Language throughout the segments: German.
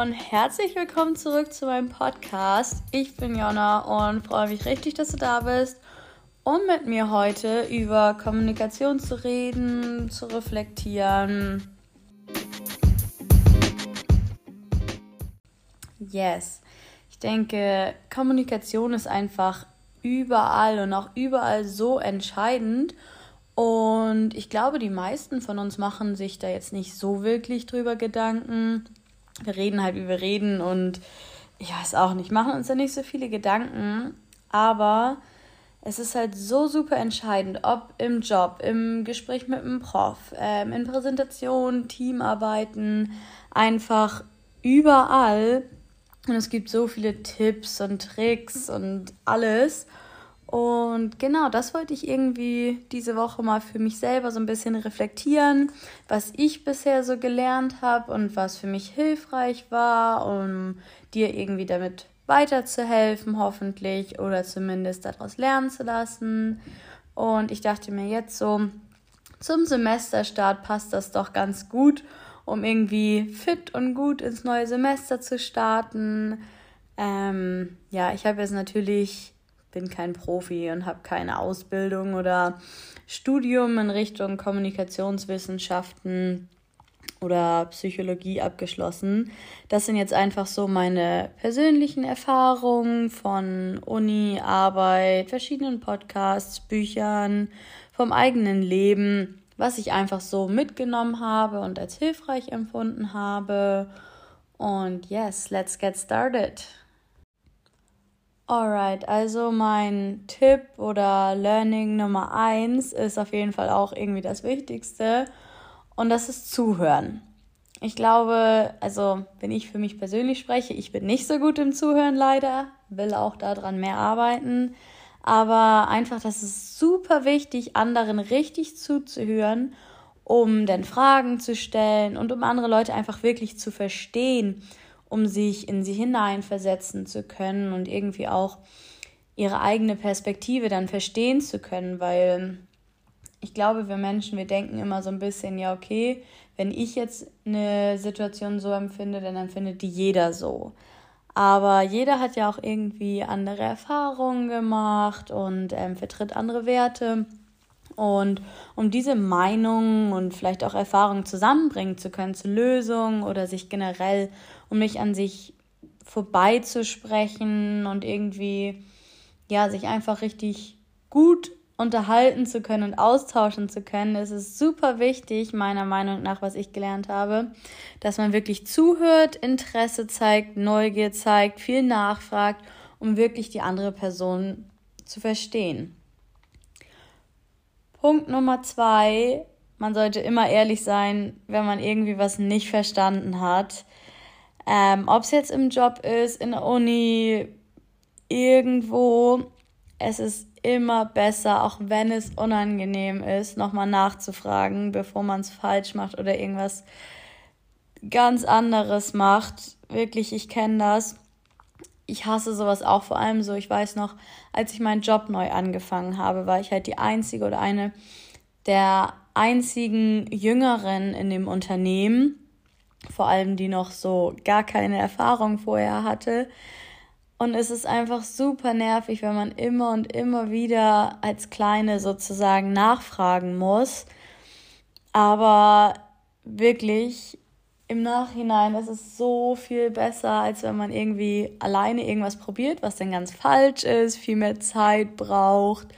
und herzlich willkommen zurück zu meinem Podcast. Ich bin Jonna und freue mich richtig, dass du da bist, um mit mir heute über Kommunikation zu reden, zu reflektieren. Yes, ich denke, Kommunikation ist einfach überall und auch überall so entscheidend. Und ich glaube, die meisten von uns machen sich da jetzt nicht so wirklich drüber Gedanken. Wir reden halt, wie wir reden und ich weiß auch nicht, machen uns da nicht so viele Gedanken. Aber es ist halt so super entscheidend, ob im Job, im Gespräch mit dem Prof, ähm, in Präsentationen, Teamarbeiten, einfach überall. Und es gibt so viele Tipps und Tricks und alles. Und genau, das wollte ich irgendwie diese Woche mal für mich selber so ein bisschen reflektieren, was ich bisher so gelernt habe und was für mich hilfreich war, um dir irgendwie damit weiterzuhelfen, hoffentlich, oder zumindest daraus lernen zu lassen. Und ich dachte mir jetzt so, zum Semesterstart passt das doch ganz gut, um irgendwie fit und gut ins neue Semester zu starten. Ähm, ja, ich habe jetzt natürlich bin kein Profi und habe keine Ausbildung oder Studium in Richtung Kommunikationswissenschaften oder Psychologie abgeschlossen. Das sind jetzt einfach so meine persönlichen Erfahrungen von Uni, Arbeit, verschiedenen Podcasts, Büchern, vom eigenen Leben, was ich einfach so mitgenommen habe und als hilfreich empfunden habe. Und yes, let's get started. Alright, also mein Tipp oder Learning Nummer eins ist auf jeden Fall auch irgendwie das Wichtigste und das ist Zuhören. Ich glaube, also wenn ich für mich persönlich spreche, ich bin nicht so gut im Zuhören leider, will auch daran mehr arbeiten, aber einfach, das ist super wichtig, anderen richtig zuzuhören, um dann Fragen zu stellen und um andere Leute einfach wirklich zu verstehen um sich in sie hineinversetzen zu können und irgendwie auch ihre eigene Perspektive dann verstehen zu können, weil ich glaube, wir Menschen, wir denken immer so ein bisschen, ja, okay, wenn ich jetzt eine Situation so empfinde, dann empfindet die jeder so. Aber jeder hat ja auch irgendwie andere Erfahrungen gemacht und ähm, vertritt andere Werte. Und um diese Meinungen und vielleicht auch Erfahrungen zusammenbringen zu können zu Lösungen oder sich generell, um nicht an sich vorbeizusprechen und irgendwie, ja, sich einfach richtig gut unterhalten zu können und austauschen zu können, ist es super wichtig, meiner Meinung nach, was ich gelernt habe, dass man wirklich zuhört, Interesse zeigt, Neugier zeigt, viel nachfragt, um wirklich die andere Person zu verstehen. Punkt Nummer zwei, man sollte immer ehrlich sein, wenn man irgendwie was nicht verstanden hat. Ähm, Ob es jetzt im Job ist, in der Uni, irgendwo, es ist immer besser, auch wenn es unangenehm ist, nochmal nachzufragen, bevor man es falsch macht oder irgendwas ganz anderes macht. Wirklich, ich kenne das ich hasse sowas auch vor allem so. Ich weiß noch, als ich meinen Job neu angefangen habe, war ich halt die einzige oder eine der einzigen Jüngeren in dem Unternehmen, vor allem die noch so gar keine Erfahrung vorher hatte. Und es ist einfach super nervig, wenn man immer und immer wieder als Kleine sozusagen nachfragen muss. Aber wirklich, im Nachhinein ist es so viel besser, als wenn man irgendwie alleine irgendwas probiert, was dann ganz falsch ist, viel mehr Zeit braucht.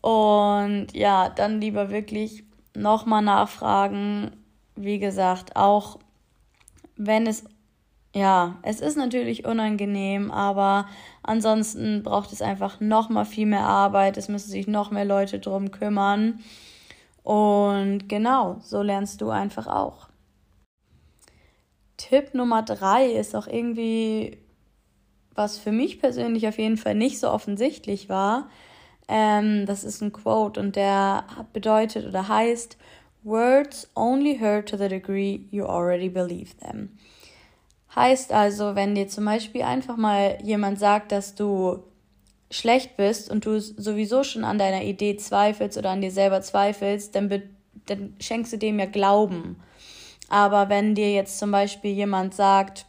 Und ja, dann lieber wirklich nochmal nachfragen. Wie gesagt, auch wenn es, ja, es ist natürlich unangenehm, aber ansonsten braucht es einfach nochmal viel mehr Arbeit. Es müssen sich noch mehr Leute drum kümmern. Und genau, so lernst du einfach auch. Tipp Nummer drei ist auch irgendwie, was für mich persönlich auf jeden Fall nicht so offensichtlich war. Ähm, das ist ein Quote und der bedeutet oder heißt, Words only hurt to the degree you already believe them. Heißt also, wenn dir zum Beispiel einfach mal jemand sagt, dass du schlecht bist und du sowieso schon an deiner Idee zweifelst oder an dir selber zweifelst, dann, dann schenkst du dem ja Glauben. Aber wenn dir jetzt zum Beispiel jemand sagt,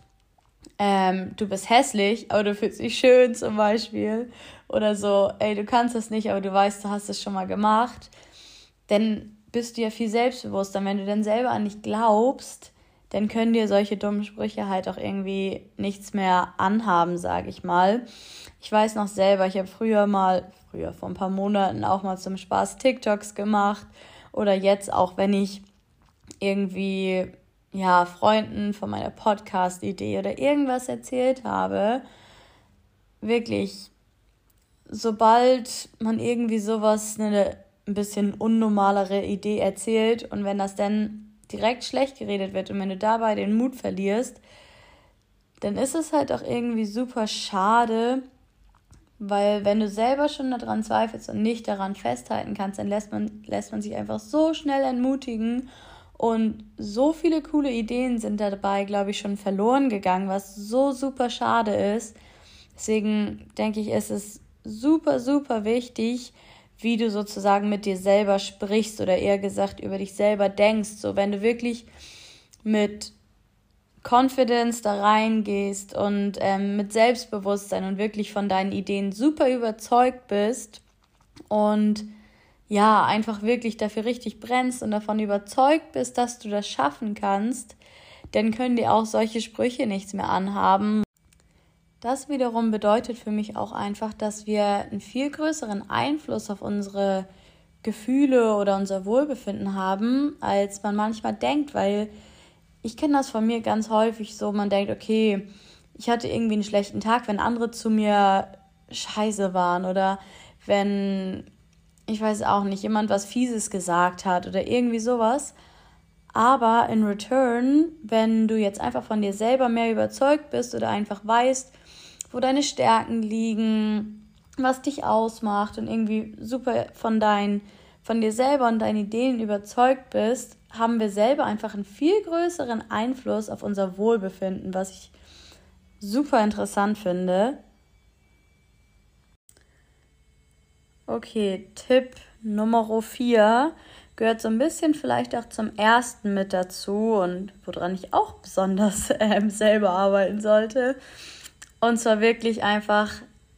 ähm, du bist hässlich, aber du fühlst dich schön zum Beispiel. Oder so, ey, du kannst das nicht, aber du weißt, du hast es schon mal gemacht. Dann bist du ja viel selbstbewusster. Wenn du dann selber an dich glaubst, dann können dir solche dummen Sprüche halt auch irgendwie nichts mehr anhaben, sage ich mal. Ich weiß noch selber, ich habe früher mal, früher vor ein paar Monaten auch mal zum Spaß TikToks gemacht oder jetzt auch, wenn ich irgendwie ja Freunden von meiner Podcast-Idee oder irgendwas erzählt habe, wirklich, sobald man irgendwie sowas eine ein bisschen unnormalere Idee erzählt und wenn das dann direkt schlecht geredet wird und wenn du dabei den Mut verlierst, dann ist es halt auch irgendwie super schade, weil wenn du selber schon daran zweifelst und nicht daran festhalten kannst, dann lässt man, lässt man sich einfach so schnell entmutigen und so viele coole Ideen sind dabei, glaube ich, schon verloren gegangen, was so super schade ist. Deswegen denke ich, ist es super, super wichtig, wie du sozusagen mit dir selber sprichst oder eher gesagt über dich selber denkst. So, wenn du wirklich mit Confidence da reingehst und ähm, mit Selbstbewusstsein und wirklich von deinen Ideen super überzeugt bist und ja, einfach wirklich dafür richtig brennst und davon überzeugt bist, dass du das schaffen kannst, dann können dir auch solche Sprüche nichts mehr anhaben. Das wiederum bedeutet für mich auch einfach, dass wir einen viel größeren Einfluss auf unsere Gefühle oder unser Wohlbefinden haben, als man manchmal denkt, weil ich kenne das von mir ganz häufig so, man denkt, okay, ich hatte irgendwie einen schlechten Tag, wenn andere zu mir scheiße waren oder wenn, ich weiß auch nicht, jemand was Fieses gesagt hat oder irgendwie sowas. Aber in return, wenn du jetzt einfach von dir selber mehr überzeugt bist oder einfach weißt, wo deine Stärken liegen, was dich ausmacht und irgendwie super von deinen, von dir selber und deinen Ideen überzeugt bist, haben wir selber einfach einen viel größeren Einfluss auf unser Wohlbefinden, was ich super interessant finde. Okay, Tipp Nummer 4 gehört so ein bisschen vielleicht auch zum ersten mit dazu und woran ich auch besonders äh, selber arbeiten sollte. Und zwar wirklich einfach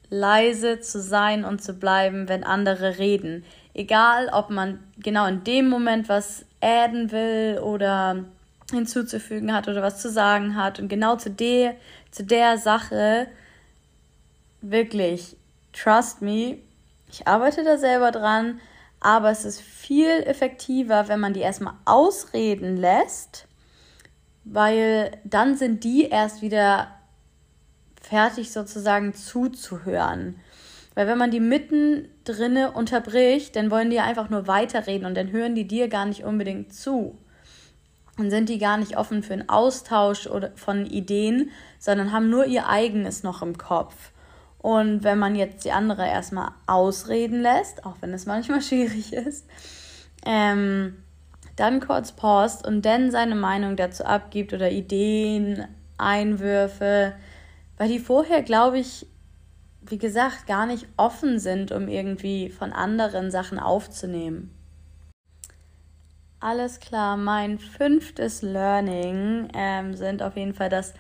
leise zu sein und zu bleiben, wenn andere reden. Egal, ob man genau in dem Moment was adden will oder hinzuzufügen hat oder was zu sagen hat. Und genau zu der, zu der Sache, wirklich, trust me, ich arbeite da selber dran, aber es ist viel effektiver, wenn man die erstmal ausreden lässt, weil dann sind die erst wieder fertig sozusagen zuzuhören. Weil wenn man die mitten drinne unterbricht, dann wollen die einfach nur weiterreden und dann hören die dir gar nicht unbedingt zu. Und sind die gar nicht offen für einen Austausch oder von Ideen, sondern haben nur ihr eigenes noch im Kopf. Und wenn man jetzt die andere erstmal ausreden lässt, auch wenn es manchmal schwierig ist, ähm, dann kurz paust und dann seine Meinung dazu abgibt oder Ideen, Einwürfe, weil die vorher, glaube ich, wie gesagt, gar nicht offen sind, um irgendwie von anderen Sachen aufzunehmen. Alles klar, mein fünftes Learning ähm, sind auf jeden Fall, dass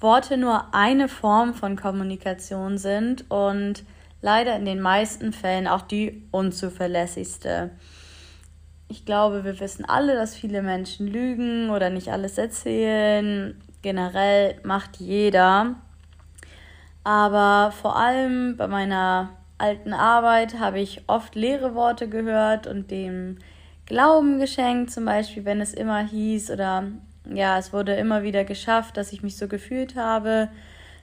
Worte nur eine Form von Kommunikation sind und leider in den meisten Fällen auch die unzuverlässigste. Ich glaube, wir wissen alle, dass viele Menschen lügen oder nicht alles erzählen. Generell macht jeder. Aber vor allem bei meiner alten Arbeit habe ich oft leere Worte gehört und dem Glauben geschenkt, zum Beispiel, wenn es immer hieß oder ja, es wurde immer wieder geschafft, dass ich mich so gefühlt habe,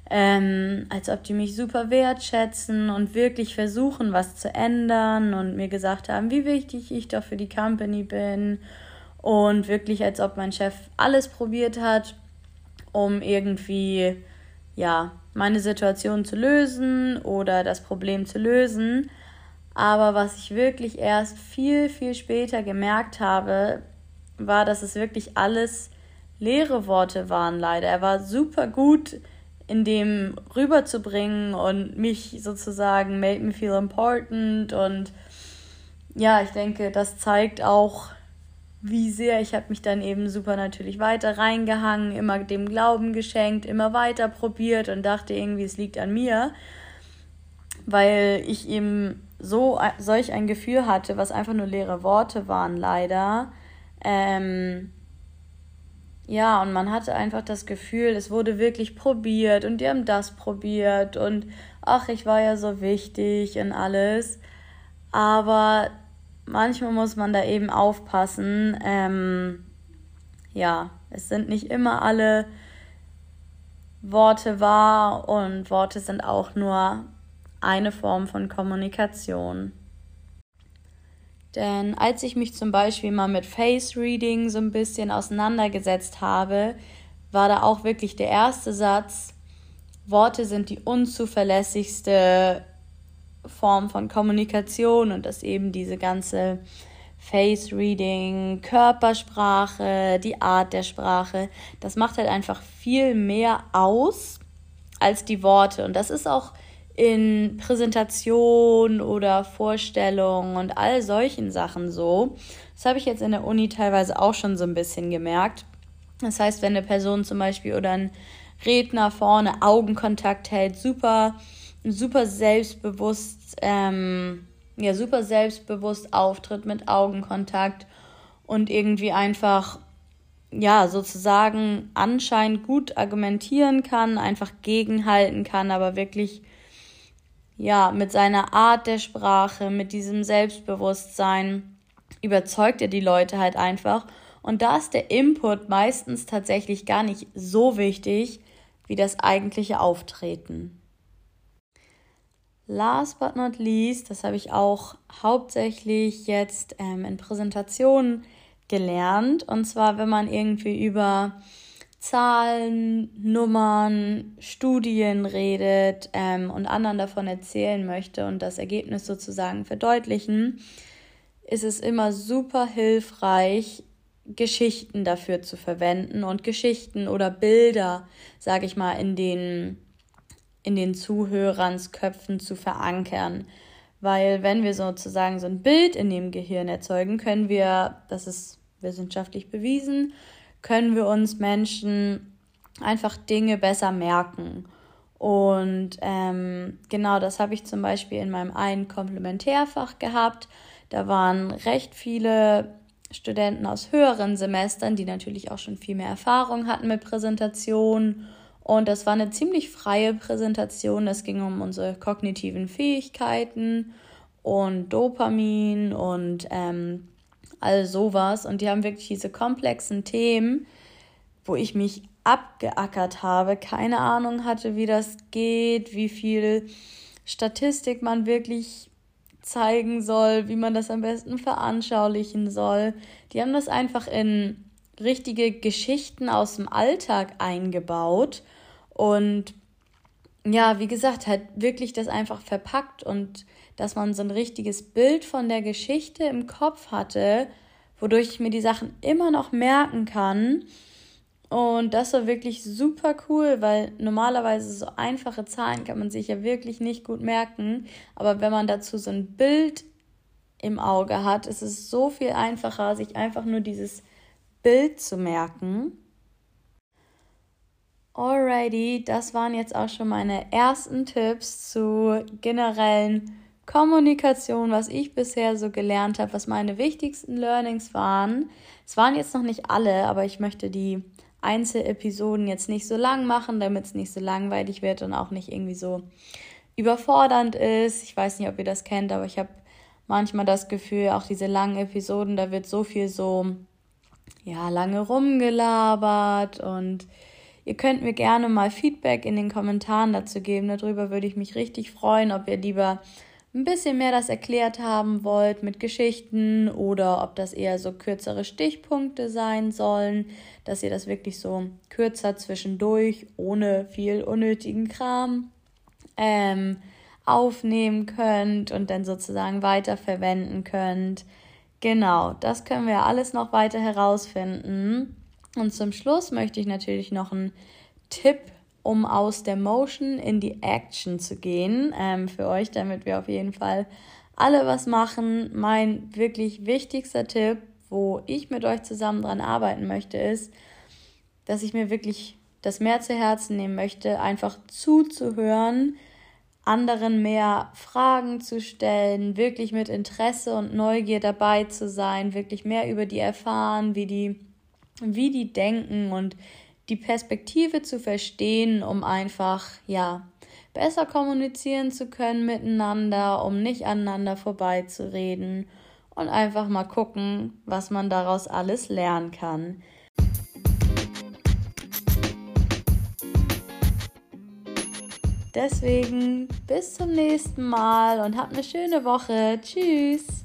ähm, als ob die mich super wertschätzen und wirklich versuchen, was zu ändern und mir gesagt haben, wie wichtig ich doch für die Company bin und wirklich, als ob mein Chef alles probiert hat, um irgendwie, ja, meine Situation zu lösen oder das Problem zu lösen. Aber was ich wirklich erst viel, viel später gemerkt habe, war, dass es wirklich alles leere Worte waren, leider. Er war super gut in dem rüberzubringen und mich sozusagen made me feel important und ja, ich denke, das zeigt auch, wie sehr. Ich habe mich dann eben super natürlich weiter reingehangen, immer dem Glauben geschenkt, immer weiter probiert und dachte irgendwie, es liegt an mir, weil ich eben so solch ein Gefühl hatte, was einfach nur leere Worte waren, leider. Ähm, ja, und man hatte einfach das Gefühl, es wurde wirklich probiert und die haben das probiert und ach, ich war ja so wichtig und alles. Aber manchmal muss man da eben aufpassen. Ähm, ja, es sind nicht immer alle Worte wahr und Worte sind auch nur eine Form von Kommunikation. Denn als ich mich zum Beispiel mal mit Face Reading so ein bisschen auseinandergesetzt habe, war da auch wirklich der erste Satz, Worte sind die unzuverlässigste Form von Kommunikation und dass eben diese ganze Face Reading, Körpersprache, die Art der Sprache, das macht halt einfach viel mehr aus als die Worte. Und das ist auch in Präsentation oder Vorstellungen und all solchen Sachen so. Das habe ich jetzt in der Uni teilweise auch schon so ein bisschen gemerkt. Das heißt, wenn eine Person zum Beispiel oder ein Redner vorne Augenkontakt hält, super super selbstbewusst, ähm, ja, super selbstbewusst auftritt mit Augenkontakt und irgendwie einfach, ja, sozusagen anscheinend gut argumentieren kann, einfach gegenhalten kann, aber wirklich, ja, mit seiner Art der Sprache, mit diesem Selbstbewusstsein überzeugt er die Leute halt einfach. Und da ist der Input meistens tatsächlich gar nicht so wichtig wie das eigentliche Auftreten. Last but not least, das habe ich auch hauptsächlich jetzt ähm, in Präsentationen gelernt. Und zwar, wenn man irgendwie über Zahlen, Nummern, Studien redet ähm, und anderen davon erzählen möchte und das Ergebnis sozusagen verdeutlichen, ist es immer super hilfreich, Geschichten dafür zu verwenden und Geschichten oder Bilder, sage ich mal, in den in den Zuhörerns Köpfen zu verankern. Weil wenn wir sozusagen so ein Bild in dem Gehirn erzeugen, können wir, das ist wissenschaftlich bewiesen, können wir uns Menschen einfach Dinge besser merken. Und ähm, genau das habe ich zum Beispiel in meinem einen Komplementärfach gehabt. Da waren recht viele Studenten aus höheren Semestern, die natürlich auch schon viel mehr Erfahrung hatten mit Präsentationen und das war eine ziemlich freie Präsentation. Es ging um unsere kognitiven Fähigkeiten und Dopamin und ähm, all sowas. Und die haben wirklich diese komplexen Themen, wo ich mich abgeackert habe, keine Ahnung hatte, wie das geht, wie viel Statistik man wirklich zeigen soll, wie man das am besten veranschaulichen soll. Die haben das einfach in richtige Geschichten aus dem Alltag eingebaut und ja, wie gesagt, halt wirklich das einfach verpackt und dass man so ein richtiges Bild von der Geschichte im Kopf hatte, wodurch ich mir die Sachen immer noch merken kann. Und das war wirklich super cool, weil normalerweise so einfache Zahlen kann man sich ja wirklich nicht gut merken. Aber wenn man dazu so ein Bild im Auge hat, ist es so viel einfacher, sich einfach nur dieses Bild zu merken. Alrighty, das waren jetzt auch schon meine ersten Tipps zu generellen Kommunikation, was ich bisher so gelernt habe, was meine wichtigsten Learnings waren. Es waren jetzt noch nicht alle, aber ich möchte die Einzelepisoden jetzt nicht so lang machen, damit es nicht so langweilig wird und auch nicht irgendwie so überfordernd ist. Ich weiß nicht, ob ihr das kennt, aber ich habe manchmal das Gefühl, auch diese langen Episoden, da wird so viel so ja, lange rumgelabert und ihr könnt mir gerne mal Feedback in den Kommentaren dazu geben. Darüber würde ich mich richtig freuen, ob ihr lieber ein bisschen mehr das erklärt haben wollt mit Geschichten oder ob das eher so kürzere Stichpunkte sein sollen, dass ihr das wirklich so kürzer zwischendurch, ohne viel unnötigen Kram ähm, aufnehmen könnt und dann sozusagen weiterverwenden könnt. Genau, das können wir alles noch weiter herausfinden. Und zum Schluss möchte ich natürlich noch einen Tipp, um aus der Motion in die Action zu gehen, ähm, für euch, damit wir auf jeden Fall alle was machen. Mein wirklich wichtigster Tipp, wo ich mit euch zusammen dran arbeiten möchte, ist, dass ich mir wirklich das mehr zu Herzen nehmen möchte, einfach zuzuhören, anderen mehr Fragen zu stellen, wirklich mit Interesse und Neugier dabei zu sein, wirklich mehr über die erfahren, wie die, wie die denken und die Perspektive zu verstehen, um einfach, ja, besser kommunizieren zu können miteinander, um nicht aneinander vorbeizureden und einfach mal gucken, was man daraus alles lernen kann. Deswegen bis zum nächsten Mal und habt eine schöne Woche. Tschüss.